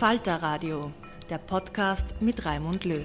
Falter Radio, der Podcast mit Raimund Löw.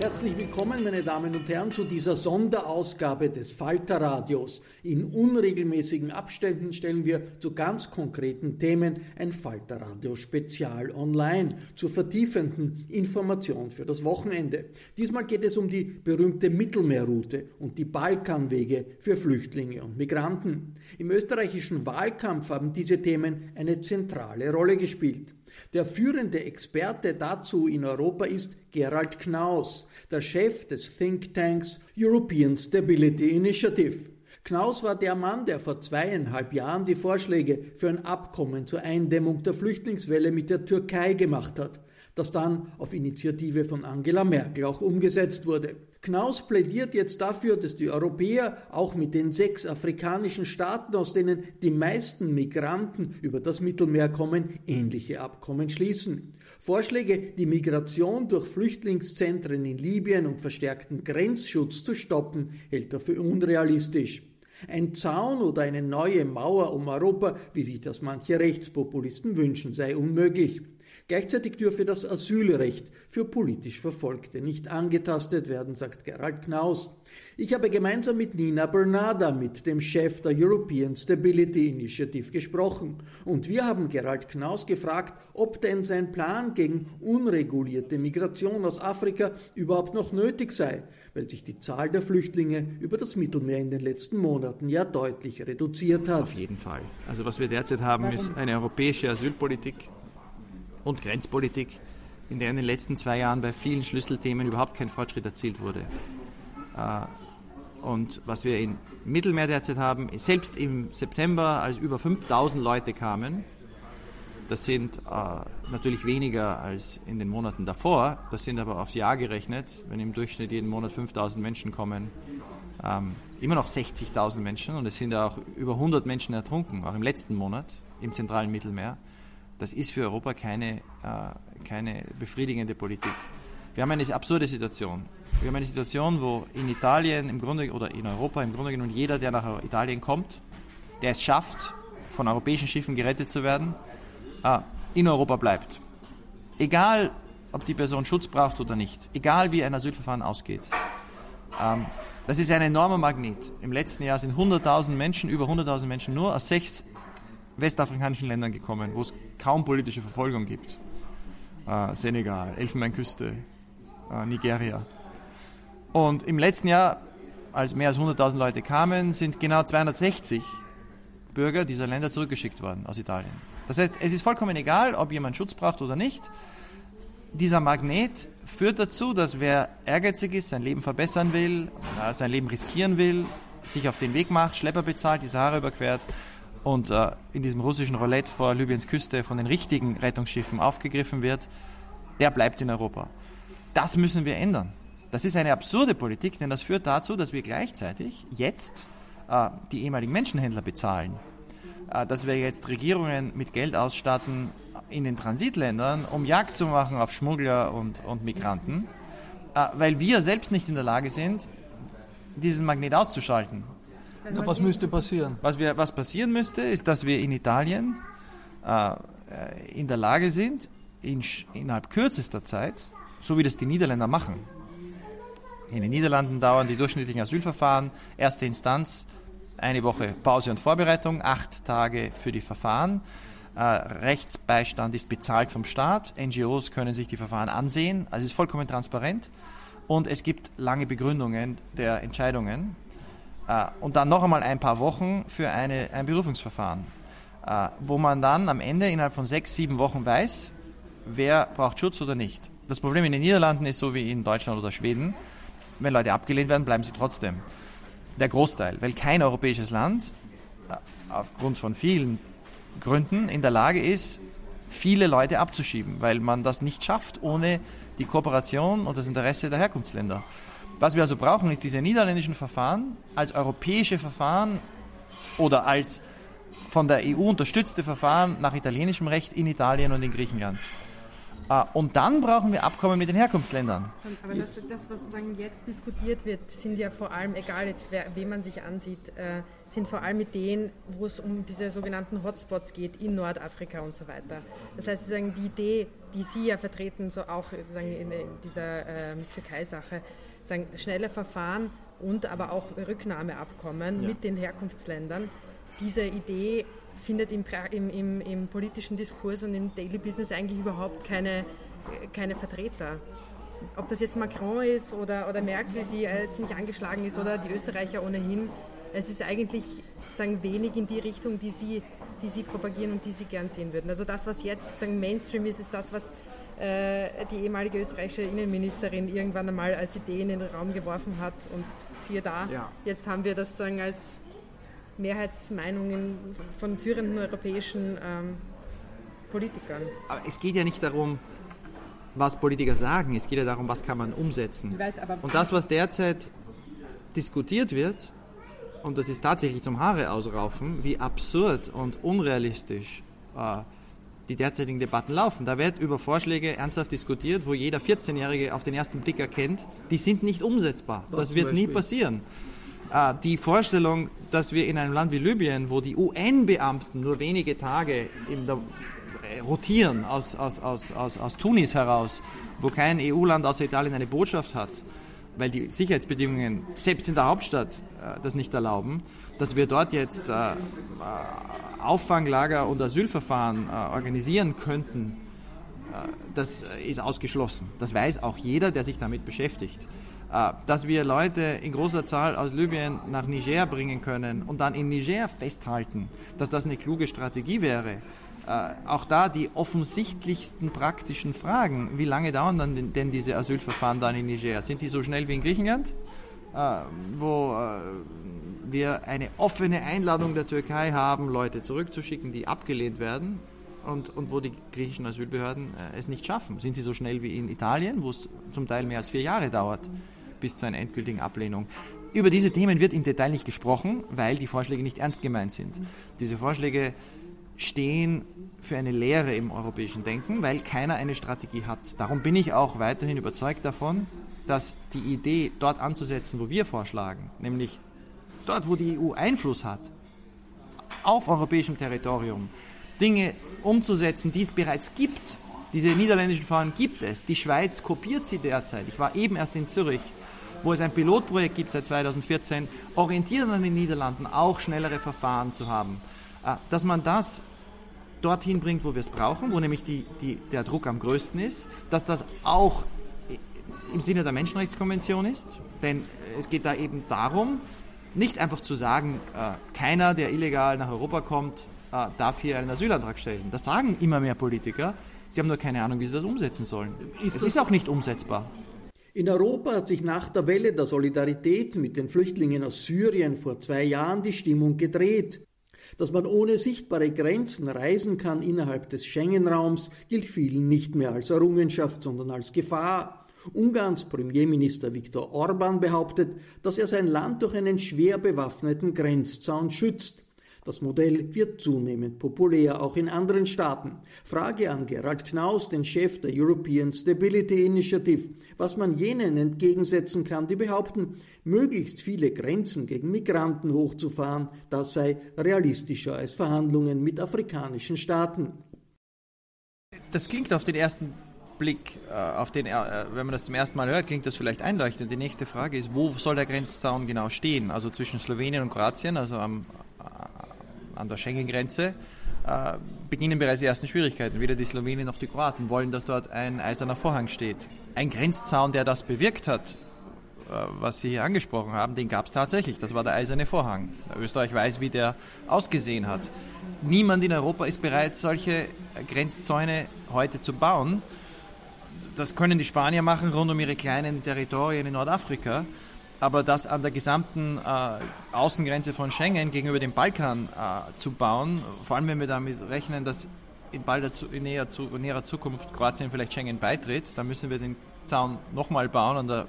Herzlich willkommen, meine Damen und Herren, zu dieser Sonderausgabe des Falterradios. In unregelmäßigen Abständen stellen wir zu ganz konkreten Themen ein Falterradio-Spezial online zur vertiefenden Information für das Wochenende. Diesmal geht es um die berühmte Mittelmeerroute und die Balkanwege für Flüchtlinge und Migranten. Im österreichischen Wahlkampf haben diese Themen eine zentrale Rolle gespielt. Der führende Experte dazu in Europa ist Gerald Knaus, der Chef des Thinktanks European Stability Initiative. Knaus war der Mann, der vor zweieinhalb Jahren die Vorschläge für ein Abkommen zur Eindämmung der Flüchtlingswelle mit der Türkei gemacht hat, das dann auf Initiative von Angela Merkel auch umgesetzt wurde. Knaus plädiert jetzt dafür, dass die Europäer auch mit den sechs afrikanischen Staaten, aus denen die meisten Migranten über das Mittelmeer kommen, ähnliche Abkommen schließen. Vorschläge, die Migration durch Flüchtlingszentren in Libyen und verstärkten Grenzschutz zu stoppen, hält er für unrealistisch. Ein Zaun oder eine neue Mauer um Europa, wie sich das manche Rechtspopulisten wünschen, sei unmöglich. Gleichzeitig dürfe das Asylrecht für politisch Verfolgte nicht angetastet werden, sagt Gerald Knaus. Ich habe gemeinsam mit Nina Bernada, mit dem Chef der European Stability Initiative, gesprochen. Und wir haben Gerald Knaus gefragt, ob denn sein Plan gegen unregulierte Migration aus Afrika überhaupt noch nötig sei, weil sich die Zahl der Flüchtlinge über das Mittelmeer in den letzten Monaten ja deutlich reduziert hat. Auf jeden Fall. Also was wir derzeit haben, ist eine europäische Asylpolitik und Grenzpolitik, in der in den letzten zwei Jahren bei vielen Schlüsselthemen überhaupt kein Fortschritt erzielt wurde. Äh, und was wir im Mittelmeer derzeit haben, selbst im September, als über 5000 Leute kamen, das sind äh, natürlich weniger als in den Monaten davor, das sind aber aufs Jahr gerechnet, wenn im Durchschnitt jeden Monat 5000 Menschen kommen, ähm, immer noch 60.000 Menschen und es sind auch über 100 Menschen ertrunken, auch im letzten Monat im zentralen Mittelmeer. Das ist für Europa keine, äh, keine befriedigende Politik. Wir haben eine absurde Situation. Wir haben eine Situation, wo in Italien im Grunde oder in Europa im Grunde genommen jeder, der nach Italien kommt, der es schafft, von europäischen Schiffen gerettet zu werden, äh, in Europa bleibt. Egal, ob die Person Schutz braucht oder nicht, egal wie ein Asylverfahren ausgeht. Ähm, das ist ein enormer Magnet. Im letzten Jahr sind 100.000 Menschen, über 100.000 Menschen nur aus sechs westafrikanischen Ländern gekommen, wo es kaum politische Verfolgung gibt. Äh, Senegal, Elfenbeinküste, äh, Nigeria. Und im letzten Jahr, als mehr als 100.000 Leute kamen, sind genau 260 Bürger dieser Länder zurückgeschickt worden aus Italien. Das heißt, es ist vollkommen egal, ob jemand Schutz braucht oder nicht. Dieser Magnet führt dazu, dass wer ehrgeizig ist, sein Leben verbessern will, sein Leben riskieren will, sich auf den Weg macht, Schlepper bezahlt, die Sahara überquert und äh, in diesem russischen Roulette vor Libyens Küste von den richtigen Rettungsschiffen aufgegriffen wird, der bleibt in Europa. Das müssen wir ändern. Das ist eine absurde Politik, denn das führt dazu, dass wir gleichzeitig jetzt äh, die ehemaligen Menschenhändler bezahlen. Äh, dass wir jetzt Regierungen mit Geld ausstatten in den Transitländern, um Jagd zu machen auf Schmuggler und, und Migranten, äh, weil wir selbst nicht in der Lage sind, diesen Magnet auszuschalten. Na, was müsste passieren? Was, wir, was passieren müsste, ist, dass wir in Italien äh, in der Lage sind, in, innerhalb kürzester Zeit, so wie das die Niederländer machen. In den Niederlanden dauern die durchschnittlichen Asylverfahren, erste Instanz, eine Woche Pause und Vorbereitung, acht Tage für die Verfahren. Äh, Rechtsbeistand ist bezahlt vom Staat. NGOs können sich die Verfahren ansehen. Also es ist vollkommen transparent. Und es gibt lange Begründungen der Entscheidungen. Äh, und dann noch einmal ein paar Wochen für eine, ein Berufungsverfahren, äh, wo man dann am Ende innerhalb von sechs, sieben Wochen weiß, wer braucht Schutz oder nicht. Das Problem in den Niederlanden ist so wie in Deutschland oder Schweden. Wenn Leute abgelehnt werden, bleiben sie trotzdem der Großteil, weil kein europäisches Land äh, aufgrund von vielen Gründen in der Lage ist, viele Leute abzuschieben, weil man das nicht schafft ohne die Kooperation und das Interesse der Herkunftsländer. Was wir also brauchen, ist diese niederländischen Verfahren als europäische Verfahren oder als von der EU unterstützte Verfahren nach italienischem Recht in Italien und in Griechenland. Ah, und dann brauchen wir Abkommen mit den Herkunftsländern. Aber das, das, was sozusagen jetzt diskutiert wird, sind ja vor allem, egal jetzt wer, wen man sich ansieht, äh, sind vor allem mit denen, wo es um diese sogenannten Hotspots geht in Nordafrika und so weiter. Das heißt, sozusagen die Idee, die Sie ja vertreten, so auch sozusagen in, in dieser äh, Türkei-Sache, schnelle Verfahren und aber auch Rücknahmeabkommen ja. mit den Herkunftsländern, diese Idee findet im, im, im, politischen Diskurs und im Daily Business eigentlich überhaupt keine, keine Vertreter. Ob das jetzt Macron ist oder, oder Merkel, die äh, ziemlich angeschlagen ist, oder die Österreicher ohnehin, es ist eigentlich sagen, wenig in die Richtung, die sie, die sie propagieren und die sie gern sehen würden. Also das, was jetzt sagen, Mainstream ist, ist das, was äh, die ehemalige österreichische Innenministerin irgendwann einmal als Idee in den Raum geworfen hat und siehe da, ja. jetzt haben wir das sagen, als Mehrheitsmeinungen von führenden europäischen ähm, Politikern. Aber es geht ja nicht darum, was Politiker sagen, es geht ja darum, was kann man umsetzen. Weiß, und das, was derzeit diskutiert wird, und das ist tatsächlich zum Haare ausraufen, wie absurd und unrealistisch äh, die derzeitigen Debatten laufen. Da wird über Vorschläge ernsthaft diskutiert, wo jeder 14-Jährige auf den ersten Blick erkennt, die sind nicht umsetzbar. Was das wird nie passieren. Äh, die Vorstellung, dass wir in einem Land wie Libyen, wo die UN-Beamten nur wenige Tage der, äh, rotieren aus, aus, aus, aus, aus Tunis heraus, wo kein EU-Land außer Italien eine Botschaft hat, weil die Sicherheitsbedingungen selbst in der Hauptstadt äh, das nicht erlauben, dass wir dort jetzt äh, äh Auffanglager und Asylverfahren äh, organisieren könnten, das ist ausgeschlossen. Das weiß auch jeder, der sich damit beschäftigt. Äh, dass wir Leute in großer Zahl aus Libyen nach Niger bringen können und dann in Niger festhalten, dass das eine kluge Strategie wäre. Äh, auch da die offensichtlichsten praktischen Fragen. Wie lange dauern dann denn diese Asylverfahren dann in Niger? Sind die so schnell wie in Griechenland, äh, wo wir eine offene Einladung der Türkei haben, Leute zurückzuschicken, die abgelehnt werden? Und, und, wo die griechischen Asylbehörden äh, es nicht schaffen. Sind sie so schnell wie in Italien, wo es zum Teil mehr als vier Jahre dauert? Bis zu einer endgültigen Ablehnung. Über diese Themen wird im Detail nicht gesprochen, weil die Vorschläge nicht ernst gemeint sind. Diese Vorschläge stehen für eine Lehre im europäischen Denken, weil keiner eine Strategie hat. Darum bin ich auch weiterhin überzeugt davon, dass die Idee, dort anzusetzen, wo wir vorschlagen, nämlich dort, wo die EU Einfluss hat, auf europäischem Territorium, Dinge umzusetzen, die es bereits gibt. Diese niederländischen Fahren gibt es. Die Schweiz kopiert sie derzeit. Ich war eben erst in Zürich wo es ein Pilotprojekt gibt seit 2014, orientiert an den Niederlanden auch schnellere Verfahren zu haben. Äh, dass man das dorthin bringt, wo wir es brauchen, wo nämlich die, die, der Druck am größten ist, dass das auch im Sinne der Menschenrechtskonvention ist, denn es geht da eben darum, nicht einfach zu sagen, äh, keiner, der illegal nach Europa kommt, äh, darf hier einen Asylantrag stellen. Das sagen immer mehr Politiker. Sie haben nur keine Ahnung, wie sie das umsetzen sollen. Ist es ist auch nicht umsetzbar. In Europa hat sich nach der Welle der Solidarität mit den Flüchtlingen aus Syrien vor zwei Jahren die Stimmung gedreht. Dass man ohne sichtbare Grenzen reisen kann innerhalb des Schengen-Raums, gilt vielen nicht mehr als Errungenschaft, sondern als Gefahr. Ungarns Premierminister Viktor Orban behauptet, dass er sein Land durch einen schwer bewaffneten Grenzzaun schützt. Das Modell wird zunehmend populär, auch in anderen Staaten. Frage an Gerald Knaus, den Chef der European Stability Initiative, was man jenen entgegensetzen kann, die behaupten, möglichst viele Grenzen gegen Migranten hochzufahren, das sei realistischer als Verhandlungen mit afrikanischen Staaten. Das klingt auf den ersten Blick, äh, auf den, äh, wenn man das zum ersten Mal hört, klingt das vielleicht einleuchtend. Die nächste Frage ist, wo soll der Grenzzaun genau stehen? Also zwischen Slowenien und Kroatien, also am, an der Schengen-Grenze, äh, beginnen bereits die ersten Schwierigkeiten. Weder die Slowenen noch die Kroaten wollen, dass dort ein eiserner Vorhang steht. Ein Grenzzaun, der das bewirkt hat, was Sie hier angesprochen haben, den gab es tatsächlich. Das war der eiserne Vorhang. Österreich weiß, wie der ausgesehen hat. Niemand in Europa ist bereit, solche Grenzzäune heute zu bauen das können die Spanier machen rund um ihre kleinen Territorien in Nordafrika. Aber das an der gesamten äh, Außengrenze von Schengen gegenüber dem Balkan äh, zu bauen, vor allem wenn wir damit rechnen, dass in, balder, in näher, zu, näherer Zukunft Kroatien vielleicht Schengen beitritt, dann müssen wir den Zaun nochmal bauen an der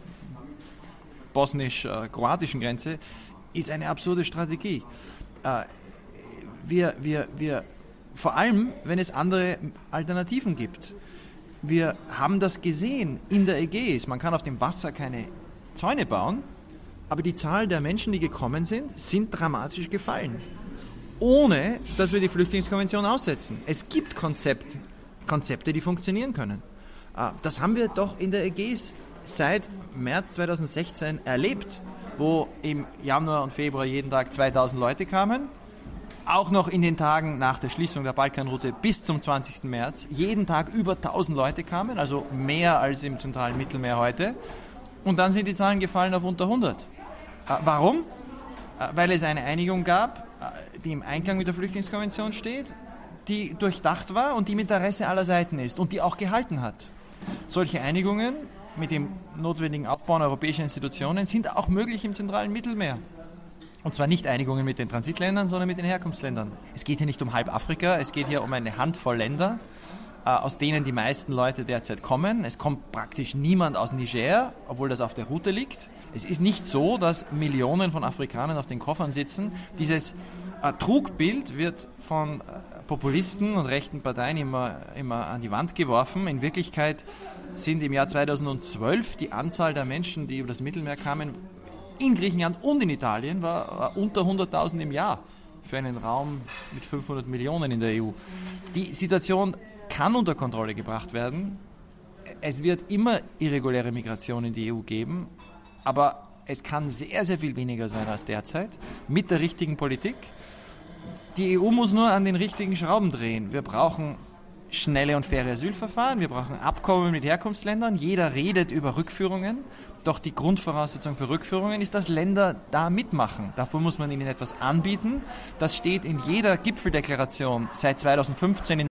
bosnisch-kroatischen Grenze, ist eine absurde Strategie. Äh, wir, wir, wir, vor allem, wenn es andere Alternativen gibt. Wir haben das gesehen in der Ägäis. Man kann auf dem Wasser keine Zäune bauen, aber die Zahl der Menschen, die gekommen sind, sind dramatisch gefallen. Ohne, dass wir die Flüchtlingskonvention aussetzen. Es gibt Konzept, Konzepte, die funktionieren können. Ah, das haben wir doch in der Ägäis seit März 2016 erlebt, wo im Januar und Februar jeden Tag 2000 Leute kamen auch noch in den Tagen nach der Schließung der Balkanroute bis zum 20. März jeden Tag über 1000 Leute kamen, also mehr als im zentralen Mittelmeer heute. Und dann sind die Zahlen gefallen auf unter 100. Äh, warum? Äh, weil es eine Einigung gab, äh, die im Einklang mit der Flüchtlingskonvention steht, die durchdacht war und die im Interesse aller Seiten ist und die auch gehalten hat. Solche Einigungen mit dem notwendigen Aufbauen europäischer Institutionen sind auch möglich im zentralen Mittelmeer. Und zwar nicht Einigungen mit den Transitländern, sondern mit den Herkunftsländern. Es geht hier nicht um halb Afrika, es geht hier um eine Handvoll Länder, aus denen die meisten Leute derzeit kommen. Es kommt praktisch niemand aus Niger, obwohl das auf der Route liegt. Es ist nicht so, dass Millionen von Afrikanern auf den Koffern sitzen. Dieses äh, Trugbild wird von äh, Populisten und rechten Parteien immer, immer an die Wand geworfen. In Wirklichkeit sind im Jahr 2012 die Anzahl der Menschen, die über das Mittelmeer kamen, in Griechenland und in Italien war unter 100.000 im Jahr für einen Raum mit 500 Millionen in der EU. Die Situation kann unter Kontrolle gebracht werden. Es wird immer irreguläre Migration in die EU geben, aber es kann sehr, sehr viel weniger sein als derzeit mit der richtigen Politik. Die EU muss nur an den richtigen Schrauben drehen. Wir brauchen schnelle und faire Asylverfahren, wir brauchen Abkommen mit Herkunftsländern, jeder redet über Rückführungen, doch die Grundvoraussetzung für Rückführungen ist, dass Länder da mitmachen. Dafür muss man ihnen etwas anbieten. Das steht in jeder Gipfeldeklaration seit 2015 in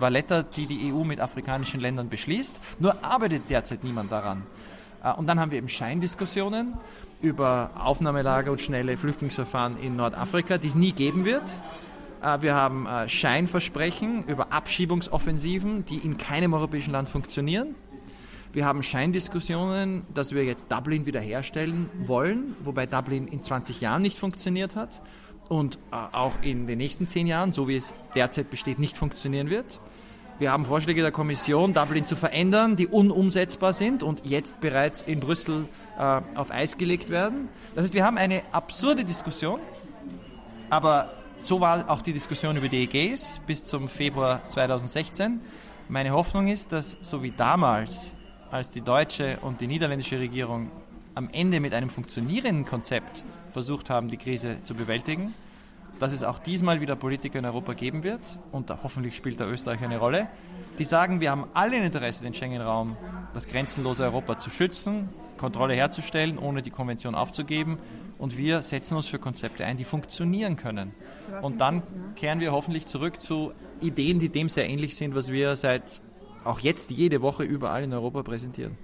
Valletta, die die EU mit afrikanischen Ländern beschließt, nur arbeitet derzeit niemand daran. Äh, und dann haben wir eben Scheindiskussionen über Aufnahmelager und schnelle Flüchtlingsverfahren in Nordafrika, die es nie geben wird. Äh, wir haben äh, Scheinversprechen über Abschiebungsoffensiven, die in keinem europäischen Land funktionieren. Wir haben Scheindiskussionen, dass wir jetzt Dublin wiederherstellen wollen, wobei Dublin in 20 Jahren nicht funktioniert hat und äh, auch in den nächsten 10 Jahren, so wie es derzeit besteht, nicht funktionieren wird. Wir haben Vorschläge der Kommission, Dublin zu verändern, die unumsetzbar sind und jetzt bereits in Brüssel äh, auf Eis gelegt werden. Das heißt, wir haben eine absurde Diskussion, aber so war auch die Diskussion über die EGs bis zum Februar 2016. Meine Hoffnung ist, dass so wie damals, als die deutsche und die niederländische Regierung am Ende mit einem funktionierenden Konzept versucht haben, die Krise zu bewältigen, dass es auch diesmal wieder Politiker in Europa geben wird, und da hoffentlich spielt da Österreich eine Rolle, die sagen, wir haben alle ein Interesse, den Schengen-Raum, das grenzenlose Europa zu schützen, Kontrolle herzustellen, ohne die Konvention aufzugeben. Und wir setzen uns für Konzepte ein, die funktionieren können. Und dann kehren wir hoffentlich zurück zu Ideen, die dem sehr ähnlich sind, was wir seit auch jetzt jede Woche überall in Europa präsentieren.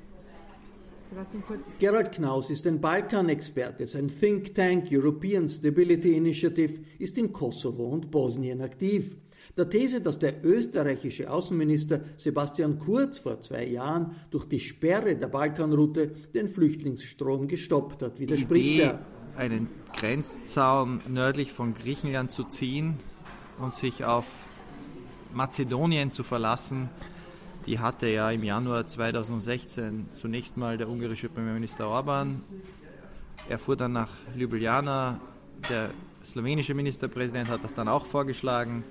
Gerald Knaus ist ein Balkanexperte. Sein Think Tank European Stability Initiative ist in Kosovo und Bosnien aktiv. Der These, dass der österreichische Außenminister Sebastian Kurz vor zwei Jahren durch die Sperre der Balkanroute den Flüchtlingsstrom gestoppt hat, widerspricht Idee, er. einen Grenzzaun nördlich von Griechenland zu ziehen und sich auf Mazedonien zu verlassen, die hatte ja im Januar 2016 zunächst mal der ungarische Premierminister Orban. Er fuhr dann nach Ljubljana. Der slowenische Ministerpräsident hat das dann auch vorgeschlagen.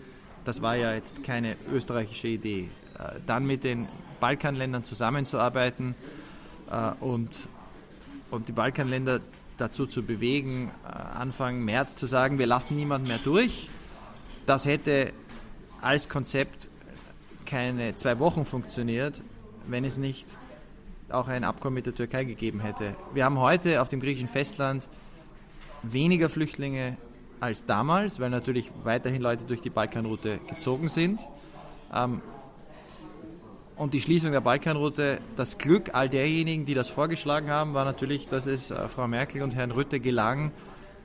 Das war ja jetzt keine österreichische Idee. Äh, dann mit den Balkanländern zusammenzuarbeiten äh, und, und die Balkanländer dazu zu bewegen, äh, Anfang März zu sagen, wir lassen niemanden mehr durch. Das hätte als Konzept keine zwei Wochen funktioniert, wenn es nicht auch ein Abkommen mit der Türkei gegeben hätte. Wir haben heute auf dem griechischen Festland weniger Flüchtlinge als damals, weil natürlich weiterhin Leute durch die Balkanroute gezogen sind. Ähm, und die Schließung der Balkanroute, das Glück all derjenigen, die das vorgeschlagen haben, war natürlich, dass es äh, Frau Merkel und Herrn Rütte gelang,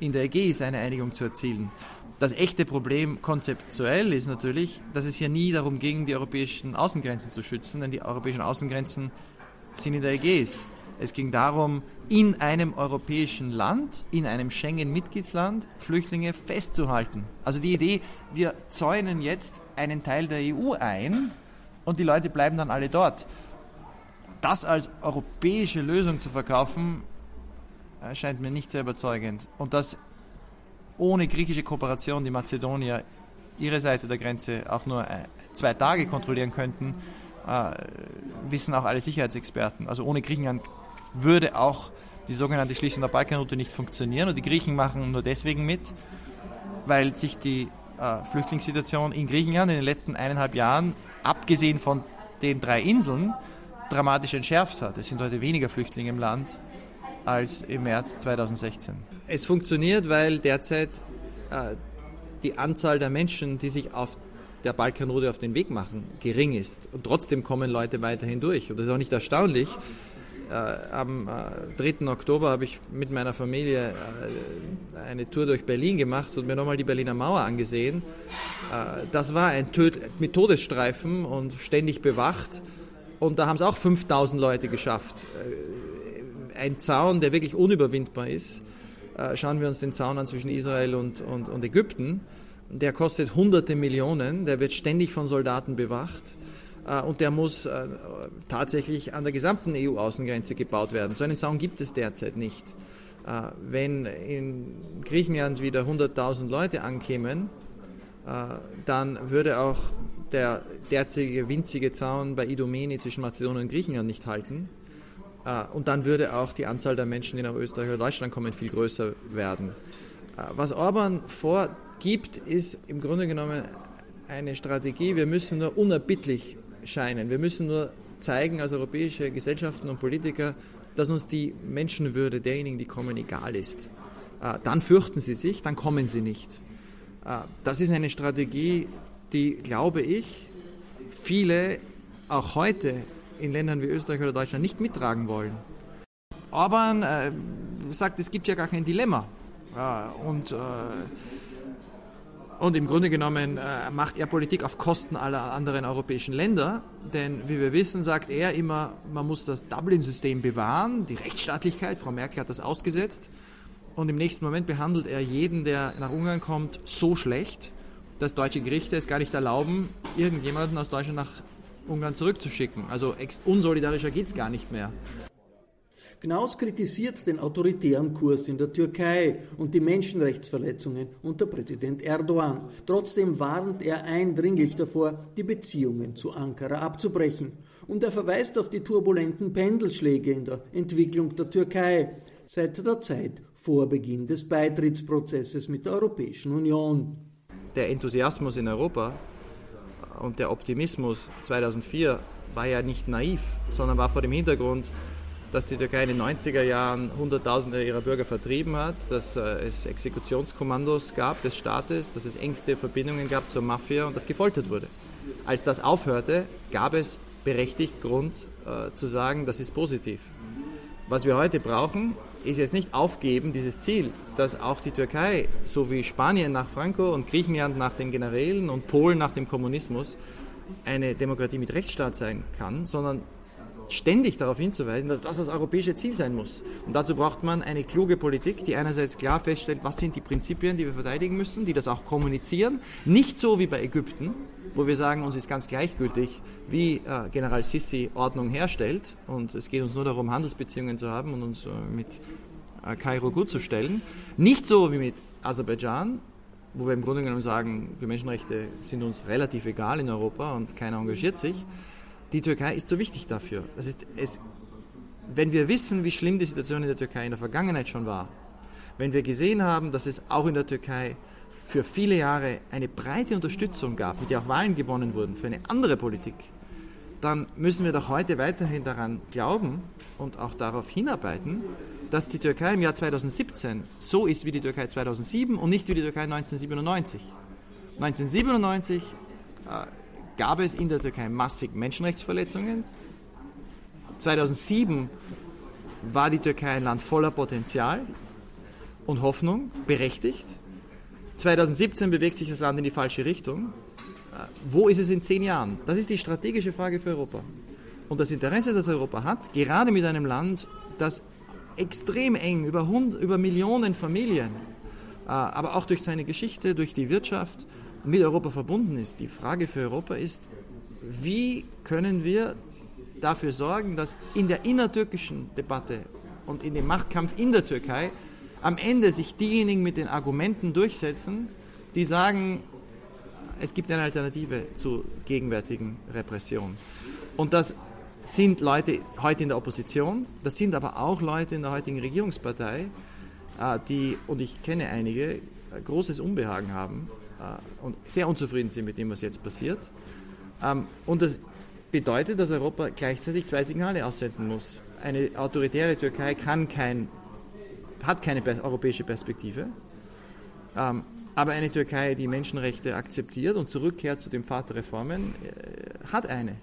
in der Ägäis eine Einigung zu erzielen. Das echte Problem konzeptuell ist natürlich, dass es hier nie darum ging, die europäischen Außengrenzen zu schützen, denn die europäischen Außengrenzen sind in der Ägäis. Es ging darum, in einem europäischen Land, in einem Schengen-Mitgliedsland, Flüchtlinge festzuhalten. Also die Idee, wir zäunen jetzt einen Teil der EU ein und die Leute bleiben dann alle dort. Das als europäische Lösung zu verkaufen, erscheint mir nicht sehr überzeugend. Und das ohne griechische Kooperation die Mazedonier ihre Seite der Grenze auch nur äh, zwei Tage kontrollieren könnten, äh, wissen auch alle Sicherheitsexperten. Also ohne Griechenland würde auch die sogenannte Schließung der Balkanroute nicht funktionieren. Und die Griechen machen nur deswegen mit, weil sich die äh, Flüchtlingssituation in Griechenland in den letzten eineinhalb Jahren, abgesehen von den drei Inseln, dramatisch entschärft hat. Es sind heute weniger Flüchtlinge im Land als im März 2016. Es funktioniert, weil derzeit äh, die Anzahl der Menschen, die sich auf der Balkanroute auf den Weg machen, gering ist. Und trotzdem kommen Leute weiterhin durch. Und das ist auch nicht erstaunlich. Äh, am äh, 3. Oktober habe ich mit meiner Familie äh, eine Tour durch Berlin gemacht und mir nochmal die Berliner Mauer angesehen. Äh, das war ein Töd mit Todesstreifen und ständig bewacht. Und da haben es auch 5000 Leute geschafft. Ein Zaun, der wirklich unüberwindbar ist. Äh, schauen wir uns den Zaun an zwischen Israel und, und, und Ägypten. Der kostet hunderte Millionen, der wird ständig von Soldaten bewacht äh, und der muss äh, tatsächlich an der gesamten EU-Außengrenze gebaut werden. So einen Zaun gibt es derzeit nicht. Wenn in Griechenland wieder 100.000 Leute ankämen, dann würde auch der derzeitige winzige Zaun bei Idomeni zwischen Mazedonien und Griechenland nicht halten. Ah, und dann würde auch die Anzahl der Menschen, die nach Österreich oder Deutschland kommen, viel größer werden. Ah, was Orban vorgibt, ist im Grunde genommen eine Strategie. Wir müssen nur unerbittlich scheinen. Wir müssen nur zeigen als europäische Gesellschaften und Politiker, dass uns die Menschenwürde derjenigen, die kommen, egal ist. Ah, dann fürchten sie sich, dann kommen sie nicht. Das ist eine Strategie, die, glaube ich, viele auch heute in Ländern wie Österreich oder Deutschland nicht mittragen wollen. Orban äh, sagt, es gibt ja gar kein Dilemma. Ja, und, äh, und im Grunde genommen äh, macht er Politik auf Kosten aller anderen europäischen Länder. Denn wie wir wissen, sagt er immer, man muss das Dublin-System bewahren, die Rechtsstaatlichkeit. Frau Merkel hat das ausgesetzt. Und im nächsten Moment behandelt er jeden, der nach Ungarn kommt, so schlecht, dass deutsche Gerichte es gar nicht erlauben, irgendjemanden aus Deutschland nach Ungarn zurückzuschicken. Also unsolidarischer geht es gar nicht mehr. Knaus kritisiert den autoritären Kurs in der Türkei und die Menschenrechtsverletzungen unter Präsident Erdogan. Trotzdem warnt er eindringlich davor, die Beziehungen zu Ankara abzubrechen. und er verweist auf die turbulenten Pendelschläge in der Entwicklung der Türkei seit der Zeit vor Beginn des Beitrittsprozesses mit der Europäischen Union. Der Enthusiasmus in Europa und der Optimismus 2004 war ja nicht naiv, sondern war vor dem Hintergrund, dass die Türkei in den 90er Jahren Hunderttausende ihrer Bürger vertrieben hat, dass äh, es Exekutionskommandos gab des Staates, dass es engste Verbindungen gab zur Mafia und dass gefoltert wurde. Als das aufhörte, gab es berechtigt Grund äh, zu sagen, das ist positiv. Was wir heute brauchen, ist jetzt nicht aufgeben, dieses Ziel, dass auch die Türkei, so wie Spanien nach Franco und Griechenland nach den Generälen und Polen nach dem Kommunismus, eine Demokratie mit Rechtsstaat sein kann, sondern ständig darauf hinzuweisen, dass das das europäische Ziel sein muss. Und dazu braucht man eine kluge Politik, die einerseits klar feststellt, was sind die Prinzipien, die wir verteidigen müssen, die das auch kommunizieren. Nicht so wie bei Ägypten, wo wir sagen, uns ist ganz gleichgültig, wie äh, General Sisi Ordnung herstellt. Und es geht uns nur darum, Handelsbeziehungen zu haben und uns äh, mit äh, Kairo gut zu stellen. Nicht so wie mit Aserbaidschan, wo wir im Grunde genommen sagen, die Menschenrechte sind uns relativ egal in Europa und keiner engagiert sich die Türkei ist so wichtig dafür. Das ist, es, wenn wir wissen, wie schlimm die Situation in der Türkei in der Vergangenheit schon war, wenn wir gesehen haben, dass es auch in der Türkei für viele Jahre eine breite Unterstützung gab, mit der auch Wahlen gewonnen wurden für eine andere Politik, dann müssen wir doch heute weiterhin daran glauben und auch darauf hinarbeiten, dass die Türkei im Jahr 2017 so ist wie die Türkei 2007 und nicht wie die Türkei 1997. 1997 äh, gab es in der Türkei massig Menschenrechtsverletzungen. 2007 war die Türkei ein Land voller Potenzial und Hoffnung, berechtigt. 2017 bewegt sich das Land in die falsche Richtung. Äh, wo ist es in zehn Jahren? Das ist die strategische Frage für Europa. Und das Interesse, das Europa hat, gerade mit einem Land, das extrem eng über, Hund, über Millionen Familien, äh, aber auch durch seine Geschichte, durch die Wirtschaft, mit Europa verbunden ist. Die Frage für Europa ist, wie können wir dafür sorgen, dass in der innertürkischen Debatte und in dem Machtkampf in der Türkei am Ende sich diejenigen mit den Argumenten durchsetzen, die sagen, es gibt eine Alternative zur gegenwärtigen Repression. Und das sind Leute heute in der Opposition, das sind aber auch Leute in der heutigen Regierungspartei, äh, die, und ich kenne einige, großes Unbehagen haben äh, sehr unzufrieden sind mit dem, was jetzt passiert. Ähm, und das bedeutet, dass Europa gleichzeitig zwei Signale aussenden muss. Eine autoritäre Türkei kann kein, hat keine europäische Perspektive, ähm, aber eine Türkei, die Menschenrechte akzeptiert und zurückkehrt zu dem Pfad der Reformen, äh, hat eine.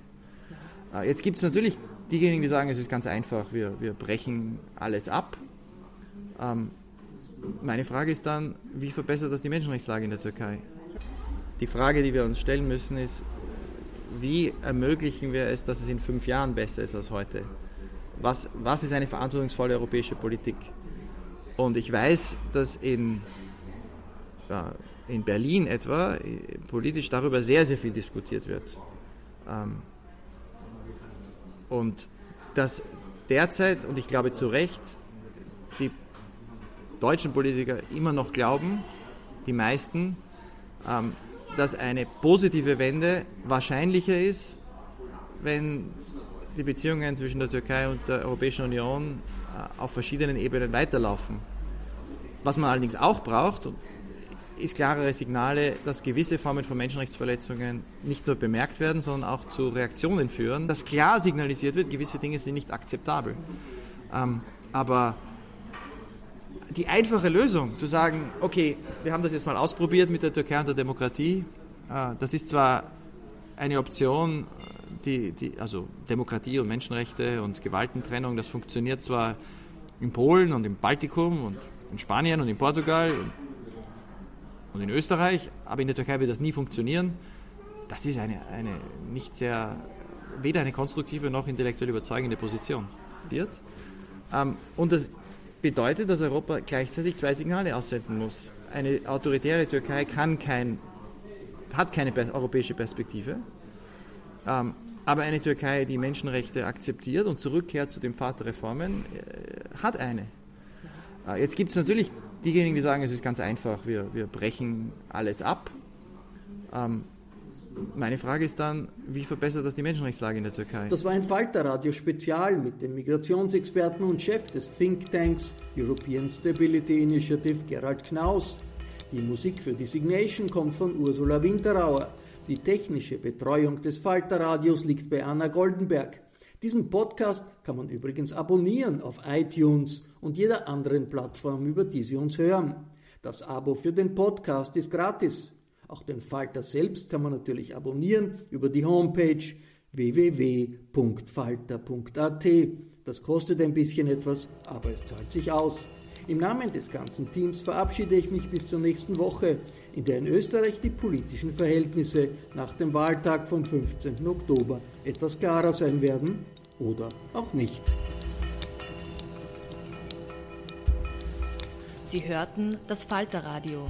Äh, jetzt gibt es natürlich diejenigen, die sagen, es ist ganz einfach, wir, wir brechen alles ab. Ähm, meine Frage ist dann, wie verbessert das die Menschenrechtslage in der Türkei? Die Frage, die wir uns stellen müssen, ist, wie ermöglichen wir es, dass es in fünf Jahren besser ist als heute? Was, was ist eine verantwortungsvolle europäische Politik? Und ich weiß, dass in, ja, in Berlin etwa politisch darüber sehr, sehr viel diskutiert wird. Ähm, und dass derzeit, und ich glaube zu Recht, die deutschen Politiker immer noch glauben, die meisten, ähm, dass eine positive Wende wahrscheinlicher ist, wenn die Beziehungen zwischen der Türkei und der Europäischen Union äh, auf verschiedenen Ebenen weiterlaufen. Was man allerdings auch braucht, ist klarere Signale, dass gewisse Formen von Menschenrechtsverletzungen nicht nur bemerkt werden, sondern auch zu Reaktionen führen, dass klar signalisiert wird, gewisse Dinge sind nicht akzeptabel. Ähm, aber die einfache Lösung, zu sagen, okay, wir haben das jetzt mal ausprobiert mit der Türkei und der Demokratie, äh, das ist zwar eine Option, die, die, also Demokratie und Menschenrechte und Gewaltentrennung, das funktioniert zwar in Polen und im Baltikum und in Spanien und in Portugal und in Österreich, aber in der Türkei wird das nie funktionieren. Das ist eine, eine nicht sehr, weder eine konstruktive noch intellektuell überzeugende Position. Ähm, und das bedeutet, dass Europa gleichzeitig zwei Signale aussenden muss. Eine autoritäre Türkei kann kein, hat keine europäische Perspektive, ähm, aber eine Türkei, die Menschenrechte akzeptiert und zurückkehrt zu dem Pfad der Reformen, äh, hat eine. Äh, jetzt gibt es natürlich diejenigen, die sagen, es ist ganz einfach, wir, wir brechen alles ab. Ähm, meine Frage ist dann, wie verbessert das die Menschenrechtslage in der Türkei? Das war ein Falter-Radio-Spezial mit dem Migrationsexperten und Chef des Thinktanks European Stability Initiative Gerald Knaus. Die Musik für Designation kommt von Ursula Winterauer. Die technische Betreuung des Falter-Radios liegt bei Anna Goldenberg. Diesen Podcast kann man übrigens abonnieren auf iTunes und jeder anderen Plattform, über die Sie uns hören. Das Abo für den Podcast ist gratis. Auch den Falter selbst kann man natürlich abonnieren über die Homepage www.falter.at. Das kostet ein bisschen etwas, aber es zahlt sich aus. Im Namen des ganzen Teams verabschiede ich mich bis zur nächsten Woche, in der in Österreich die politischen Verhältnisse nach dem Wahltag vom 15. Oktober etwas klarer sein werden oder auch nicht. Sie hörten das Falterradio